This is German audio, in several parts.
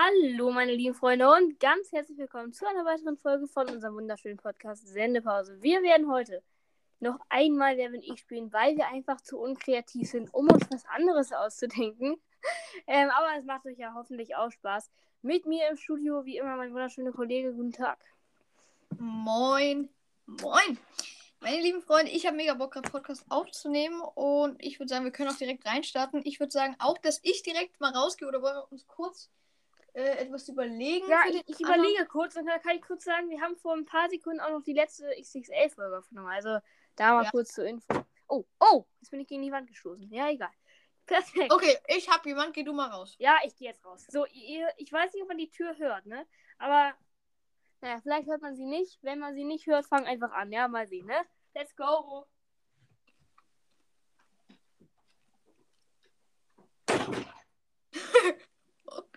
Hallo, meine lieben Freunde, und ganz herzlich willkommen zu einer weiteren Folge von unserem wunderschönen Podcast Sendepause. Wir werden heute noch einmal Wer bin ich spielen, weil wir einfach zu unkreativ sind, um uns was anderes auszudenken. Ähm, aber es macht euch ja hoffentlich auch Spaß. Mit mir im Studio, wie immer, mein wunderschöner Kollege. Guten Tag. Moin. Moin. Meine lieben Freunde, ich habe mega Bock, gerade Podcast aufzunehmen und ich würde sagen, wir können auch direkt reinstarten. Ich würde sagen, auch, dass ich direkt mal rausgehe oder wollen wir uns kurz äh, etwas überlegen? Ja, den ich überlege kurz und dann kann ich kurz sagen, wir haben vor ein paar Sekunden auch noch die letzte XXL-Folge aufgenommen. Also da mal Ja. kurz zur Info. Oh, oh, jetzt bin ich gegen die Wand gestoßen. Ja, egal. Perfekt. Okay, ich habe jemand, geh du mal raus. Ja, ich gehe jetzt raus. So, ihr, ich weiß nicht, ob man die Tür hört, ne? Aber, naja, vielleicht hört man sie nicht. Wenn man sie nicht hört, fang einfach an. Ja, mal sehen, ne? Let's go.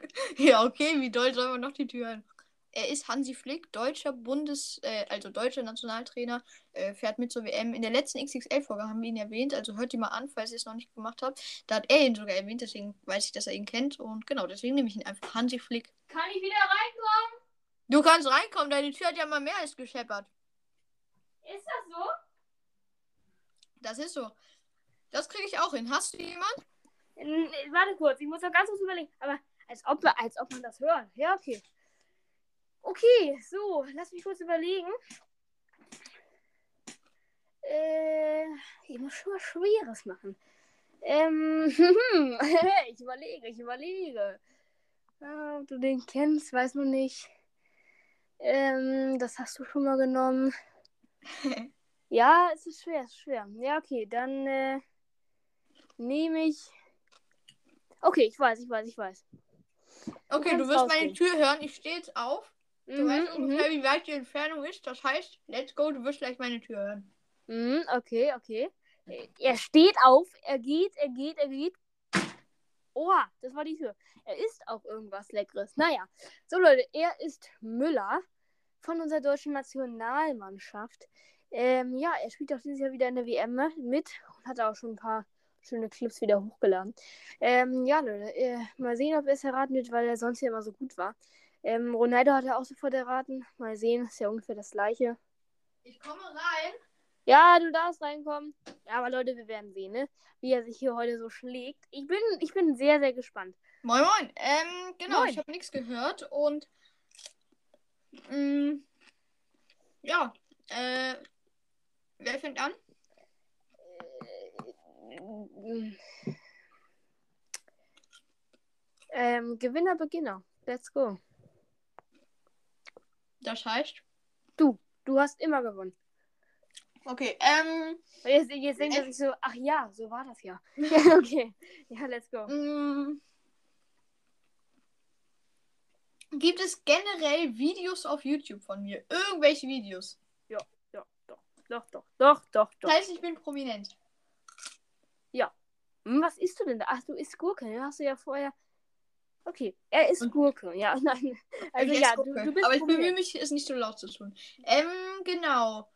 Ja, okay, wie doll soll man noch die Tür? Er ist Hansi Flick, deutscher Bundes-, äh, also deutscher Nationaltrainer, äh, fährt mit zur WM. In der letzten XXL-Folge haben wir ihn erwähnt, also hört die mal an, falls ihr es noch nicht gemacht habt. Da hat er ihn sogar erwähnt, deswegen weiß ich, dass er ihn kennt. Und genau, deswegen nehme ich ihn einfach Hansi Flick. Kann ich wieder reinkommen? Du kannst reinkommen, deine Tür hat ja mal mehr als gescheppert. Ist das so? Das ist so. Das kriege ich auch hin. Hast du jemanden? Warte kurz, ich muss noch ganz kurz überlegen. Aber als ob, als ob man das hört. Ja, okay. Okay, so, lass mich kurz überlegen. Äh, ich muss schon was Schweres machen. Ähm, ich überlege, ich überlege. Ah, ob du den kennst, weiß man nicht. Ähm, das hast du schon mal genommen. Ja, es ist schwer, es ist schwer. Ja, okay, dann äh, nehme ich. Okay, ich weiß, ich weiß, ich weiß. Okay, du wirst meine rausgehen. Tür hören. Ich stehe jetzt auf. Du Mhm, weißt mhm. ungefähr, wie weit die Entfernung ist. Das heißt, let's go, du wirst gleich meine Tür hören. Mhm, okay, okay. Er steht auf, er geht, er geht, er geht. Oha, das war die Tür. Er isst auch irgendwas Leckeres. Naja, so Leute, er ist Müller von unserer deutschen Nationalmannschaft. Ähm, ja, er spielt auch dieses Jahr wieder in der WM mit und hat auch schon ein paar schöne Clips wieder hochgeladen. Ähm, ja, Leute, äh, mal sehen, ob er es erraten wird, weil er sonst ja immer so gut war. Ähm, Ronaldo hat er auch sofort erraten. Mal sehen, ist ja ungefähr das gleiche. Ich komme rein. Ja, du darfst reinkommen. Ja, aber Leute, wir werden sehen, ne? Wie er sich hier heute so schlägt. Ich bin, ich bin sehr, sehr gespannt. Moin, moin. Ähm, genau, Moin. ich habe nichts gehört und. Mh, ja, äh. Wer fängt an? Ähm, Gewinner, Beginner. Let's go. Das heißt. Du, du hast immer gewonnen. Okay, ähm. Jetzt, jetzt denkt er sich so, ach ja, so war das ja. ja okay. Ja, let's go. mh, gibt es generell Videos auf YouTube von mir? Irgendwelche Videos? Ja, doch, doch, doch, doch, doch, doch. Das heißt, ich bin prominent. Hm, was isst du denn da? Ach, du isst Gurke. Ne? Hast du ja vorher. Okay, er isst Und- Gurke. Ja, nein. Also Ich ja, du, du bist Aber ich bemühe mich, es nicht so laut zu tun. Ähm, genau.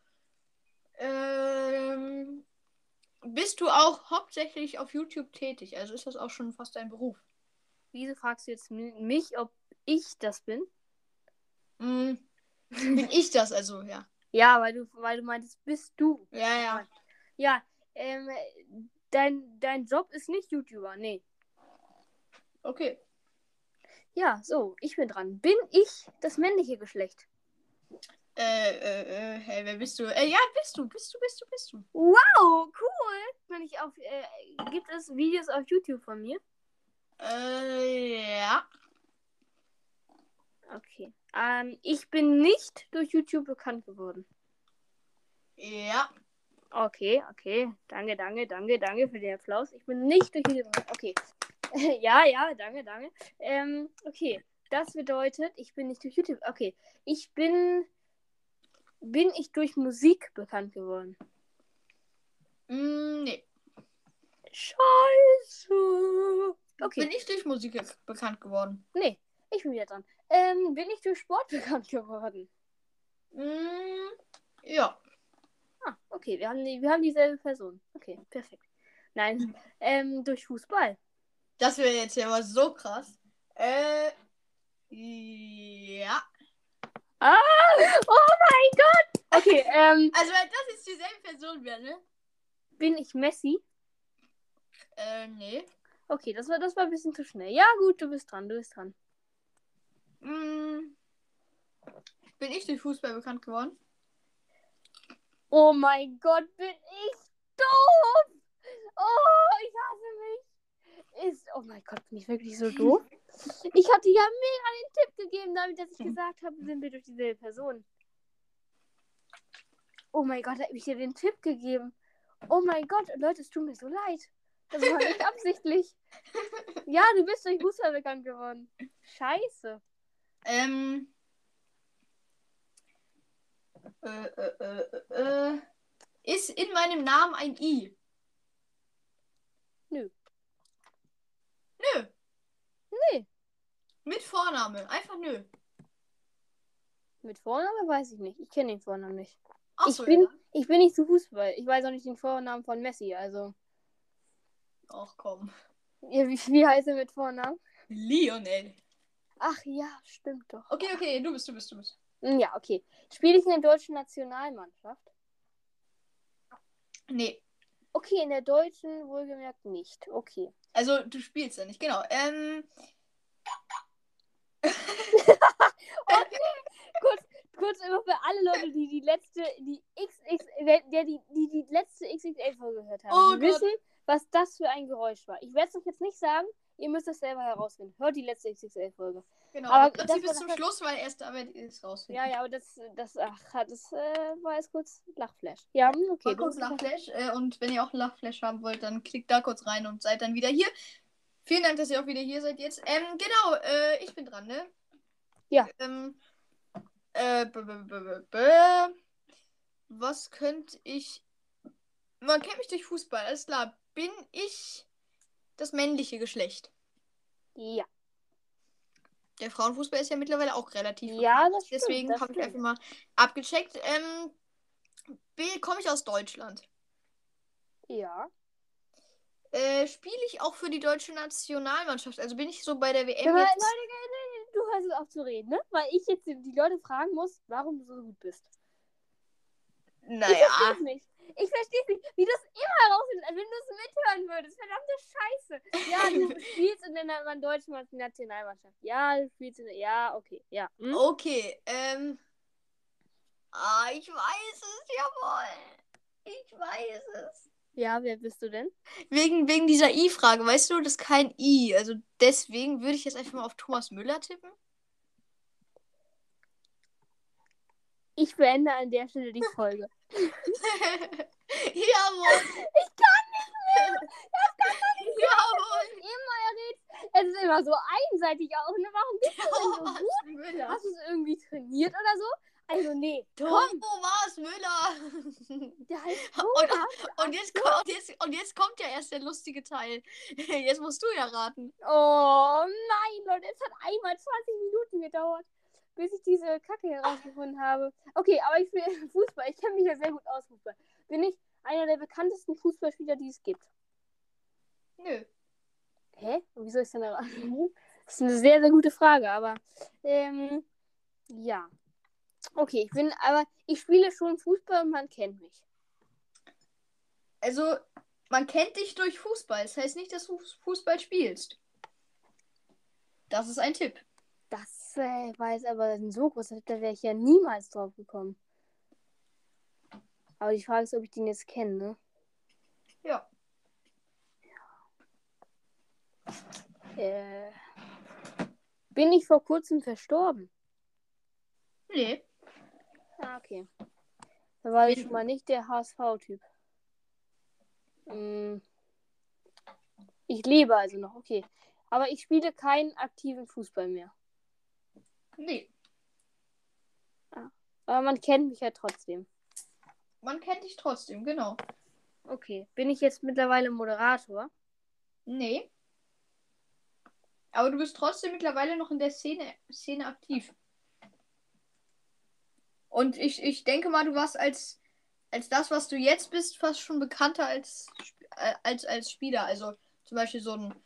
Ähm, bist du auch hauptsächlich auf YouTube tätig? Also ist das auch schon fast dein Beruf? Wieso fragst du jetzt mi- mich, ob ich das bin? Mm, bin ich das also, ja. Ja, weil du, weil du meintest, bist du. Ja, ja. Ja, ähm, dein, dein Job ist nicht YouTuber, nee. Okay. Ja, so, ich bin dran. Bin ich das männliche Geschlecht? Äh, äh, äh, hey, wer bist du? Äh, ja, bist du, bist du, bist du, bist du. Wow, cool. Wenn ich auf, äh, gibt es Videos auf YouTube von mir? Äh, ja. Okay. Ähm, ich bin nicht durch YouTube bekannt geworden. Ja. Okay, okay. Danke, danke, danke, danke für den Applaus. Ich bin nicht durch YouTube bekannt. Okay. ja, ja, danke, danke. Ähm, okay. Das bedeutet, ich bin nicht durch YouTube. Okay. Ich bin. Bin ich durch Musik bekannt geworden? Mm, nee. Scheiße. Okay. Bin ich durch Musik bekannt geworden? Nee, ich bin wieder dran. Ähm, bin ich durch Sport bekannt geworden? Mm, ja. Ah, okay, wir haben, die, wir haben dieselbe Person. Okay, perfekt. Nein, ähm, durch Fußball. Das wäre jetzt ja mal so krass. Äh, Ja. Ah! Oh mein Gott! Okay, ähm, Also, das jetzt dieselbe Person wäre, ne? bin ich Messi? Äh, nee. Okay, das war, das war ein bisschen zu schnell. Ja, gut, du bist dran, du bist dran. Mm. Bin ich durch Fußball bekannt geworden? Oh mein Gott, bin ich doof! Oh, ich hasse mich. Ist, oh mein Gott, bin ich wirklich so doof? Ich hatte ja mega den Tipp gegeben, damit dass ich gesagt habe, sind wir durch dieselbe Person. Oh mein Gott, habe ich dir den Tipp gegeben. Oh mein Gott, Leute, es tut mir so leid. Das war nicht absichtlich. Ja, du bist durch Fußball bekannt geworden. Scheiße. Ähm. Äh, äh, äh, äh, ist in meinem Namen ein I? Nö. Nö. Nee. Mit Vorname. Einfach nö. Mit Vorname weiß ich nicht. Ich kenne den Vornamen nicht. Achso, ich, bin, ja. ich bin nicht zu Fußball. Ich weiß auch nicht den Vornamen von Messi. Also, Ach komm. ja, wie, wie heißt er mit Vornamen? Lionel. Ach ja, stimmt doch. Okay, okay, du bist, du bist, du bist. Hm, Ja, okay. Spiele ich in der deutschen Nationalmannschaft? Nee. Okay, in der deutschen wohlgemerkt nicht. Okay. Also, du spielst ja nicht, genau. Ähm. Kurz, kurz immer für alle Leute, die die letzte, die XX, der die, die die letzte XXL-Folge gehört haben, Oh die Gott. wissen, was das für ein Geräusch war. Ich werde es euch jetzt nicht sagen. Ihr müsst es selber herausfinden. Hört die letzte XXL-Folge. Genau. Aber das das bis war zum Schluss, weil erst aber ist raus. Ja, ja, aber das, das, ach, das äh, war jetzt kurz Lachflash. Ja, hm, okay. Mal kurz Lachflash. Äh, und wenn ihr auch Lachflash haben wollt, dann klickt da kurz rein und seid dann wieder hier. Vielen Dank, dass ihr auch wieder hier seid jetzt. Ähm, genau, äh, ich bin dran, ne? Ja. Ähm, äh, was könnte ich. Man kennt mich durch Fußball, alles klar. Bin ich das männliche Geschlecht? Ja. Der Frauenfußball ist ja mittlerweile auch relativ Ja, das stimmt. Deswegen habe ich einfach mal abgecheckt. Ähm, komme ich aus Deutschland? Ja. Äh, Spiele ich auch für die deutsche Nationalmannschaft? Also bin ich so bei der WM Leute, jetzt? du hörst es auf zu reden, ne? Weil ich jetzt die Leute fragen muss, warum du so gut bist. Ich Naja. es nicht. Ich verstehe es nicht, wie du es immer herausfindest, als wenn du es mithören würdest. Verdammte Scheiße. Ja, du spielst in der deutschen Nationalmannschaft. Ja, du spielst in der. Ja, okay. Ja. Hm? Okay. Ähm. Ah, ich weiß es, jawohl. Ich weiß es. Ja, wer bist du denn? Wegen, wegen dieser I-Frage, weißt du, das ist kein I. Also deswegen würde ich jetzt einfach mal auf Thomas Müller tippen. Ich beende an der Stelle die Folge. Jawohl. Ich kann nicht mehr. Das kann doch nicht Jawohl. immer errät. Es ist immer so einseitig auch. Ne? Warum bist du denn so gut? Müller. Hast du es irgendwie trainiert oder so? Also, nee. Thomas Komm, Müller. der heißt Und, und, jetzt, ko- und, jetzt, und jetzt kommt ja erst der lustige Teil. Jetzt musst du ja raten. Oh nein, Leute, es hat einmal 20 Minuten gedauert, bis ich diese Kacke herausgefunden habe. Okay, aber ich spiele Fußball. Ich kenne mich ja sehr gut aus Fußball. Bin ich einer der bekanntesten Fußballspieler, die es gibt? Nö. Hä? Und wieso ist denn da? Das ist eine sehr, sehr gute Frage, aber ähm, ja. Okay, ich bin, aber ich spiele schon Fußball und man kennt mich. Also, man kennt dich durch Fußball. Das heißt nicht, dass du Fußball spielst. Das ist ein Tipp. Das äh, war jetzt aber ein so großer Tipp, da wäre ich ja niemals drauf gekommen. Aber die Frage ist, ob ich den jetzt kenne, ne? Ja. Äh, bin ich vor kurzem verstorben? Nee. Ah, okay. Da war ich schon mal nicht der HSV-Typ. Mm. Ich lebe also noch, okay. Aber ich spiele keinen aktiven Fußball mehr. Nee. Aber man kennt mich ja trotzdem. Man kennt dich trotzdem, genau. Okay. Bin ich jetzt mittlerweile Moderator? Nee. Aber du bist trotzdem mittlerweile noch in der Szene, Szene aktiv. Und ich, ich denke mal, du warst als, als das, was du jetzt bist, fast schon bekannter als, äh, als, als Spieler. Also zum Beispiel so ein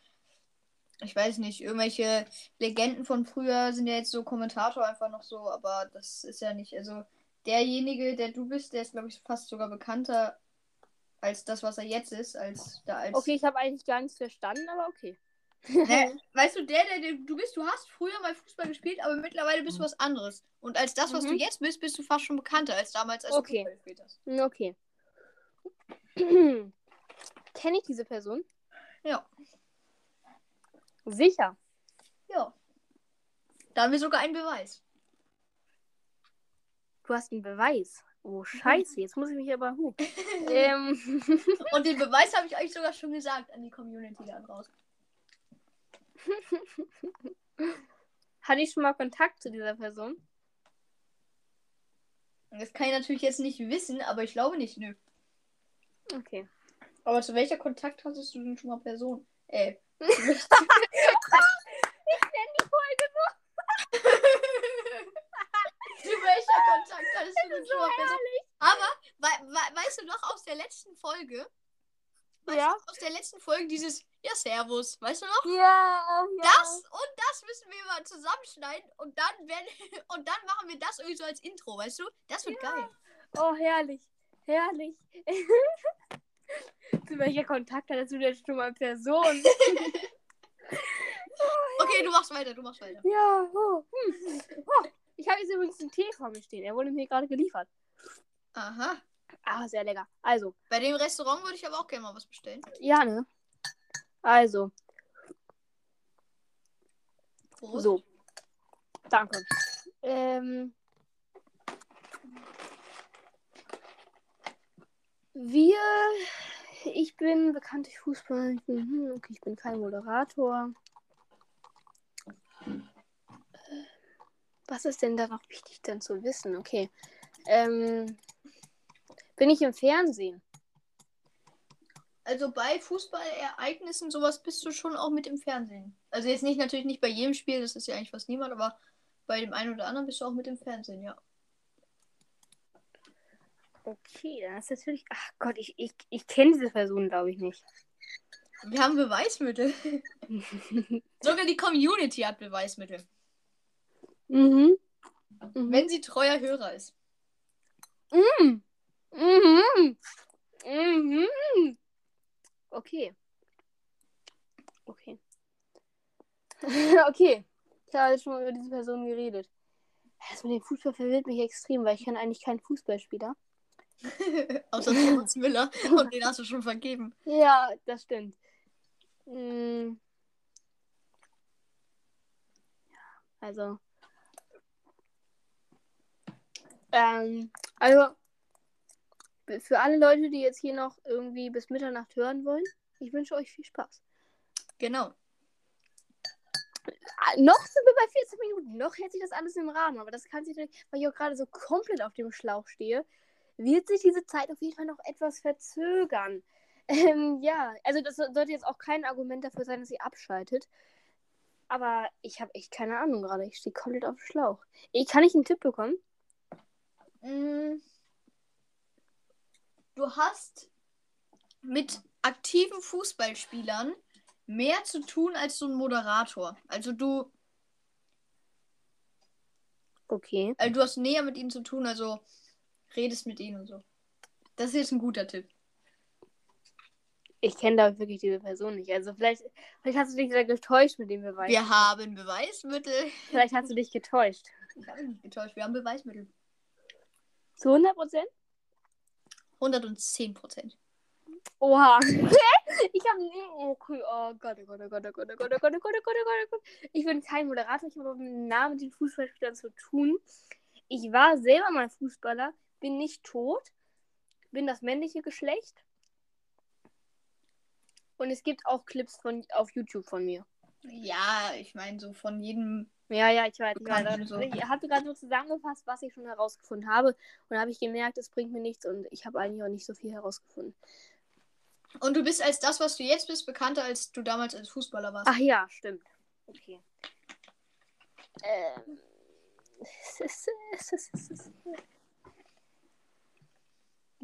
ich weiß nicht, irgendwelche Legenden von früher sind ja jetzt so Kommentator einfach noch so, aber das ist ja nicht, also derjenige, der du bist, der ist, glaube ich, fast sogar bekannter als das, was er jetzt ist, als da als. Okay, ich habe eigentlich gar nichts verstanden, aber okay. Ne, weißt du, der, der, der du bist, du hast früher mal Fußball gespielt, aber mittlerweile bist du was anderes. Und als das, was Mhm. du jetzt bist, bist du fast schon bekannter als damals, als Okay. du Fußball gespielt hast. Okay. Kenne ich diese Person? Ja. Sicher. Ja. Da haben wir sogar einen Beweis. Du hast einen Beweis. Oh, scheiße, jetzt muss ich mich aber hu. ähm, Und den Beweis habe ich euch sogar schon gesagt an die Community da draußen. hatte ich schon mal Kontakt zu dieser Person? Das kann ich natürlich jetzt nicht wissen, aber ich glaube nicht, nö. Okay. Aber zu welcher Kontakt hattest du denn schon mal Person? Äh. Zu welcher Kontakt hattest du denn mal Person? Aber, wei wei weißt du noch aus der letzten Folge? Weißt Ja. du aus der letzten Folge dieses Ja, Servus, weißt du noch? Ja, ja. Das und das müssen wir mal zusammenschneiden und dann werden und dann machen wir das irgendwie so als Intro, weißt du? Das wird geil. Oh, herrlich. Herrlich. zu welcher Kontakt hattest du denn schon mal Person? Okay, du machst weiter, du machst weiter. ja, oh. Hm. oh. Ich habe jetzt übrigens einen Tee vor mir stehen. Er wurde mir gerade geliefert. Aha. Ah, sehr lecker. Also, Bei dem Restaurant würde ich aber auch gerne mal was bestellen. ja, ne? Also, Prost. so. Danke. Ähm, wir, ich bin bekannt durch Fußball. Ich bin, hm, okay, ich bin kein Moderator. Was ist denn da noch wichtig dann zu wissen? Okay. Ähm, bin ich im Fernsehen? Also bei Fußballereignissen sowas bist du schon auch mit im Fernsehen. Also jetzt nicht natürlich nicht bei jedem Spiel, das ist ja eigentlich fast niemand, aber bei dem einen oder anderen bist du auch mit im Fernsehen, ja. Okay, dann ist natürlich. Ach Gott, ich, ich, ich kenne diese Person, glaube ich, nicht. Wir haben Beweismittel. Sogar die Community hat Beweismittel. mhm. Mhm. Wenn sie treuer Hörer ist. Mhm. Mhm. Mhm. Okay. Okay. okay. Ich habe jetzt schon mal über diese Person geredet. Das mit dem Fußball verwirrt mich extrem, weil ich kenne eigentlich keinen Fußballspieler. Außer Thomas Müller. Und den hast du schon vergeben. Ja, das stimmt. Mm. Ja, also. Ähm, also, für alle Leute, die jetzt hier noch irgendwie bis Mitternacht hören wollen, ich wünsche euch viel Spaß. Genau. Ah, Noch sind wir bei 14 Minuten. Noch hält sich das alles im Rahmen. Aber das kann sich, natürlich- weil ich auch gerade so komplett auf dem Schlauch stehe, wird sich diese Zeit auf jeden Fall noch etwas verzögern. Ähm, ja, also das so- sollte jetzt auch kein Argument dafür sein, dass ihr abschaltet. Aber ich habe echt keine Ahnung gerade. Ich stehe komplett auf dem Schlauch. Ich, kann ich einen Tipp bekommen? Mm. Du hast mit aktiven Fußballspielern mehr zu tun als so ein Moderator. Also du, Okay. also du hast näher mit ihnen zu tun, also redest mit ihnen und so. Das ist jetzt ein guter Tipp. Ich kenne da wirklich diese Person nicht. Also vielleicht, vielleicht hast du dich da getäuscht mit dem Beweis. Wir haben Beweismittel. Vielleicht hast du dich getäuscht. Ich habe mich nicht getäuscht, wir haben Beweismittel. Zu 100 Prozent? 110 Prozent. Oha. ich habe nie. Okay, oh Gott, oh Gott, oh Gott, oh Gott, oh Gott, oh Gott, oh Gott, oh Gott, oh Gott, oh Gott. Ich bin kein Moderator, ich habe mit dem Namen mit den Fußballspielern zu tun. Ich war selber mal Fußballer, bin nicht tot, bin das männliche Geschlecht. Und es gibt auch Clips von, auf YouTube von mir. Ja, ich meine, so von jedem. Ja, ja, ich weiß. Ich, weiß. So. ich hatte gerade so zusammengefasst, was ich schon herausgefunden habe. Und da habe ich gemerkt, es bringt mir nichts und ich habe eigentlich auch nicht so viel herausgefunden. Und du bist als das, was du jetzt bist, bekannter, als du damals als Fußballer warst. Ach ja, stimmt. Okay. Ähm. es ist- es ist- es ist-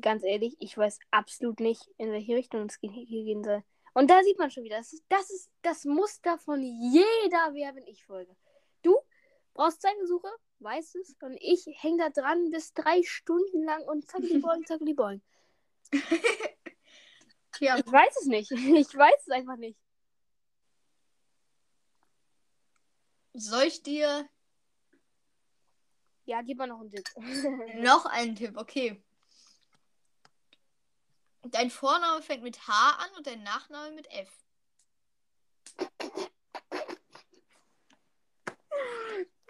Ganz ehrlich, ich weiß absolut nicht, in welche Richtung es hier gehen soll. Und da sieht man schon wieder, das ist das, ist das Muster von jeder Wer bin ich Folge. Du brauchst zwei Versuche, weißt es, und ich hänge da dran bis drei Stunden lang und zackeli boing, zackeli boing. Ja. Ich weiß es nicht. Ich weiß es einfach nicht. Soll ich dir Ja, gib mal noch einen Tipp. noch einen Tipp? Okay. Dein Vorname fängt mit H an und dein Nachname mit F.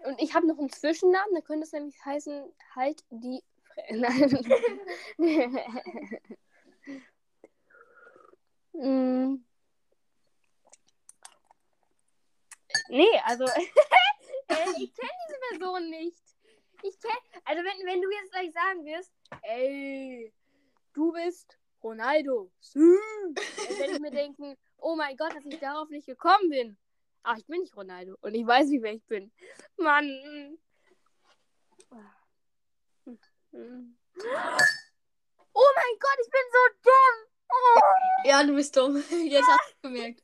Und ich habe noch einen Zwischennamen, da könnte es nämlich heißen, halt die Nein. Nee, also ich kenne diese Person nicht. Ich kenne, also wenn, wenn du jetzt gleich sagen wirst, ey, du bist Ronaldo, dann werde ich mir denken, oh mein Gott, dass ich darauf nicht gekommen bin. Ach, ich bin nicht Ronaldo und ich weiß nicht, wer ich bin. Mann. Oh mein Gott, ich bin so dumm. Oh. Ja, du bist dumm. Jetzt hast du gemerkt.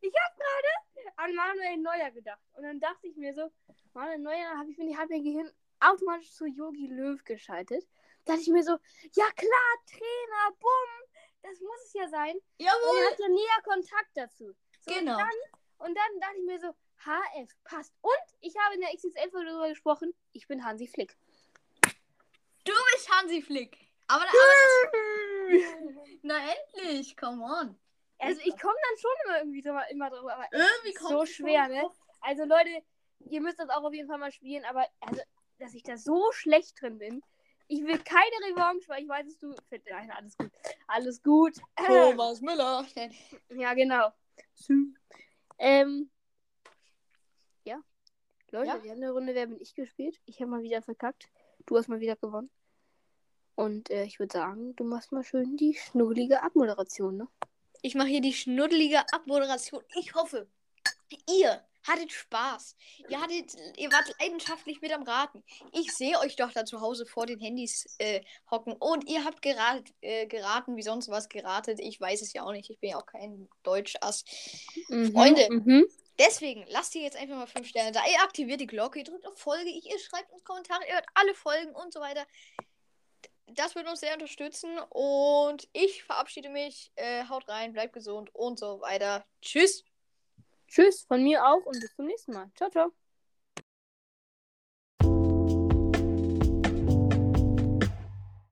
Ich habe gerade an Manuel Neuer gedacht. Und dann dachte ich mir so, Manuel Neuer, habe ich mir, hat mein Gehirn automatisch zu Yogi Löw geschaltet. Da dachte ich mir so, ja klar, Trainer, bumm, das muss es ja sein. Und er Jawohl. hat ja näher Kontakt dazu. So, Genau. Und dann, und dann dachte ich mir so, HF passt. Und ich habe in der XXL-Folge darüber gesprochen, ich bin Hansi Flick. Du bist Hansi Flick. Aber, aber na endlich, come on. Also ich komme dann schon immer irgendwie drüber, immer drüber, aber Irgendwie so schwer, ne? drauf. Also Leute, ihr müsst das auch auf jeden Fall mal spielen, aber also, dass ich da so schlecht drin bin. Ich will keine Revanche, weil ich weiß, dass du. Nein, alles gut. Alles gut. Thomas Müller. Ja, genau. Ähm. Ja. Leute, Ja? wir haben eine Runde Wer bin ich gespielt. Ich habe mal wieder verkackt. Du hast mal wieder gewonnen. Und äh, ich würde sagen, du machst mal schön die schnurgelige Abmoderation, ne? Ich mache hier die schnuddelige Abmoderation. Ich hoffe, ihr hattet Spaß. Ihr hattet, ihr wart leidenschaftlich mit am Raten. Ich sehe euch doch da zu Hause vor den Handys äh, hocken und ihr habt geratet, äh, geraten, wie sonst was geratet. Ich weiß es ja auch nicht. Ich bin ja auch kein Deutschass. Freunde. Mhm. Deswegen lasst ihr jetzt einfach mal 5 Sterne da. Ihr aktiviert die Glocke, ihr drückt auf Folge, ihr schreibt uns Kommentare, ihr hört alle Folgen und so weiter. Das würde uns sehr unterstützen und ich verabschiede mich. Äh, haut rein, bleibt gesund und so weiter. Tschüss. Tschüss von mir auch und bis zum nächsten Mal. Ciao, ciao.